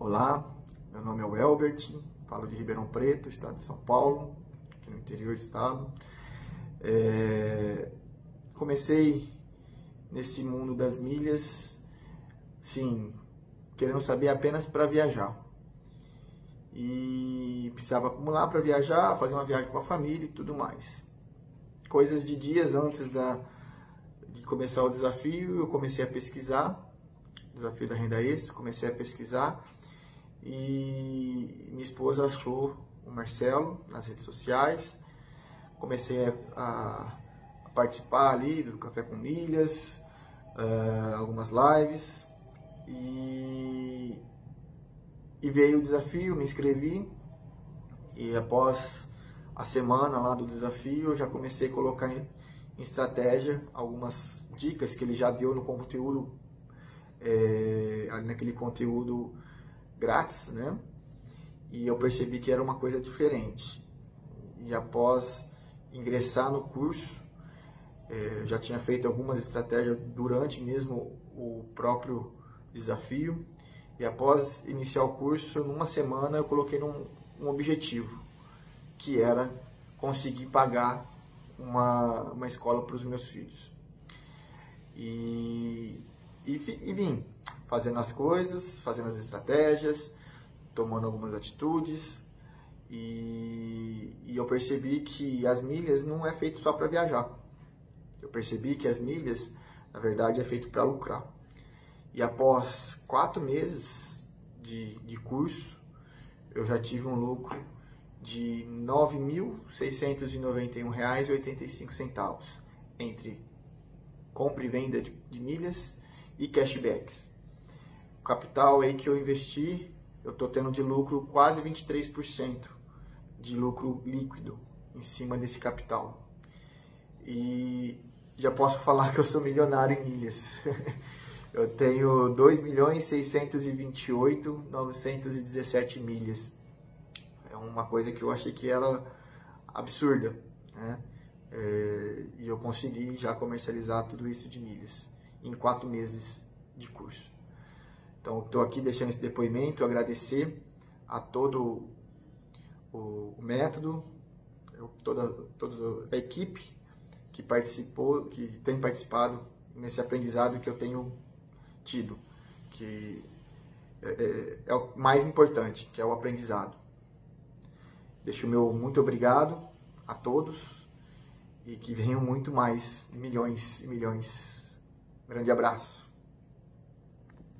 Olá, meu nome é o Elbert, falo de Ribeirão Preto, estado de São Paulo, aqui no interior do estado. É... Comecei nesse mundo das milhas, sim, querendo saber apenas para viajar. E precisava acumular para viajar, fazer uma viagem com a família e tudo mais. Coisas de dias antes da, de começar o desafio, eu comecei a pesquisar, desafio da renda extra, comecei a pesquisar e minha esposa achou o Marcelo nas redes sociais. Comecei a, a participar ali do Café com Milhas, uh, algumas lives e, e veio o desafio, me inscrevi e após a semana lá do desafio eu já comecei a colocar em, em estratégia algumas dicas que ele já deu no conteúdo, é, naquele conteúdo grátis, né? E eu percebi que era uma coisa diferente. E após ingressar no curso, é, eu já tinha feito algumas estratégias durante mesmo o próprio desafio. E após iniciar o curso, numa semana eu coloquei num, um objetivo, que era conseguir pagar uma, uma escola para os meus filhos. E, e, e vim fazendo as coisas, fazendo as estratégias, tomando algumas atitudes. E, e eu percebi que as milhas não é feito só para viajar. Eu percebi que as milhas, na verdade, é feito para lucrar. E após quatro meses de, de curso, eu já tive um lucro de R$ 9.691,85 entre compra e venda de, de milhas e cashbacks capital aí que eu investi, eu estou tendo de lucro quase 23% de lucro líquido em cima desse capital. E já posso falar que eu sou milionário em milhas. eu tenho 2 milhões 628 917 milhas. É uma coisa que eu achei que era absurda, né? É, e eu consegui já comercializar tudo isso de milhas em quatro meses de curso. Então, estou aqui deixando esse depoimento, agradecer a todo o, método, toda, toda a equipe que participou, que tem participado nesse aprendizado que eu tenho tido, que é, é, é o mais importante, que é o aprendizado. Deixo o meu muito obrigado a todos e que venham muito mais milhões e milhões. grande abraço.